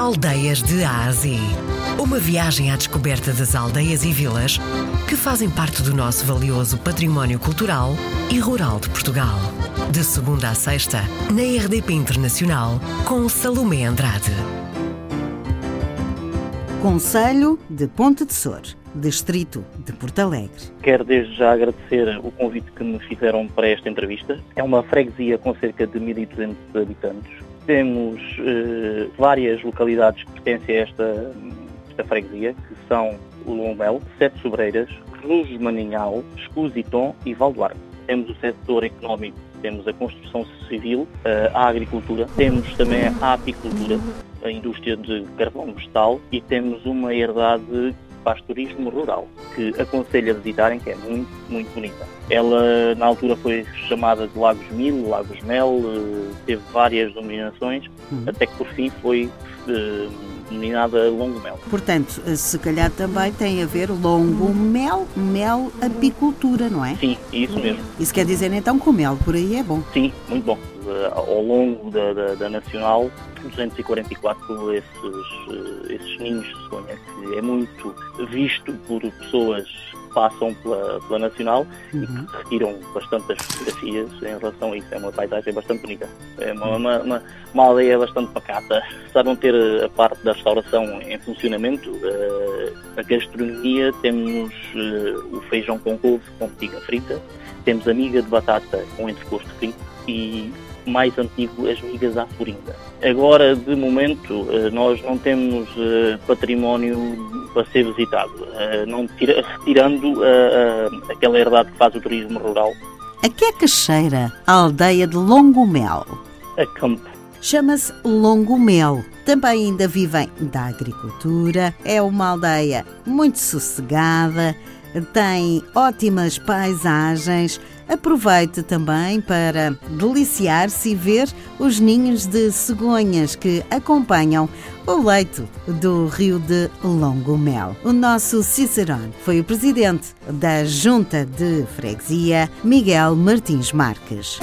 Aldeias de Ásia. Uma viagem à descoberta das aldeias e vilas que fazem parte do nosso valioso património cultural e rural de Portugal. De segunda a sexta, na RDP Internacional, com Salomé Andrade. Conselho de Ponte de Sor, Distrito de Porto Alegre. Quero desde já agradecer o convite que me fizeram para esta entrevista. É uma freguesia com cerca de 1.200 habitantes. Temos eh, várias localidades que pertencem a esta, esta freguesia, que são o Lombel, Sete Sobreiras, Cruz Maninhal, Escusiton e Valdoar. Temos o setor económico, temos a construção civil, eh, a agricultura, temos também a apicultura, a indústria de carvão vegetal e temos uma herdade faz turismo rural, que aconselho a visitarem, que é muito, muito bonita. Ela, na altura, foi chamada de Lagos Mil, Lagos Mel, eh, teve várias denominações, Uhum. até que por fim foi eh, denominada Longo Mel. Portanto, se calhar também tem a ver longo mel, apicultura, não é? Sim, isso mesmo. Isso quer dizer então que o mel por aí é bom. Sim, muito bom. Eh, Ao longo da, da- da Nacional, 244 esses, eh, esses ninhos de cegonha, é muito visto por pessoas passam pela, pela Nacional e Uhum. que retiram bastantes fotografias em relação a isso. É uma paisagem bastante bonita. É uma, uma, uma, uma aldeia bastante pacata. Não ter a parte da restauração em funcionamento, eh, a gastronomia temos eh, o feijão com couve com pica frita, temos a miga de batata com entrecosto frito e mais antigo as migas à florinda. Agora, de momento, eh, nós não temos património para ser visitado, eh, não tira- retirando eh, eh, aquela herdade que faz o turismo rural A que é que cheira a aldeia de Longomel? a campo. Chama-se Longomel. Também ainda vivem da agricultura. É uma aldeia muito sossegada, tem ótimas paisagens. Aproveite também para deliciar-se e ver os ninhos de cegonhas que acompanham o leito do rio de Longomel. O nosso Cicerone foi o presidente da Junta de Freguesia, Miguel Martins Marques.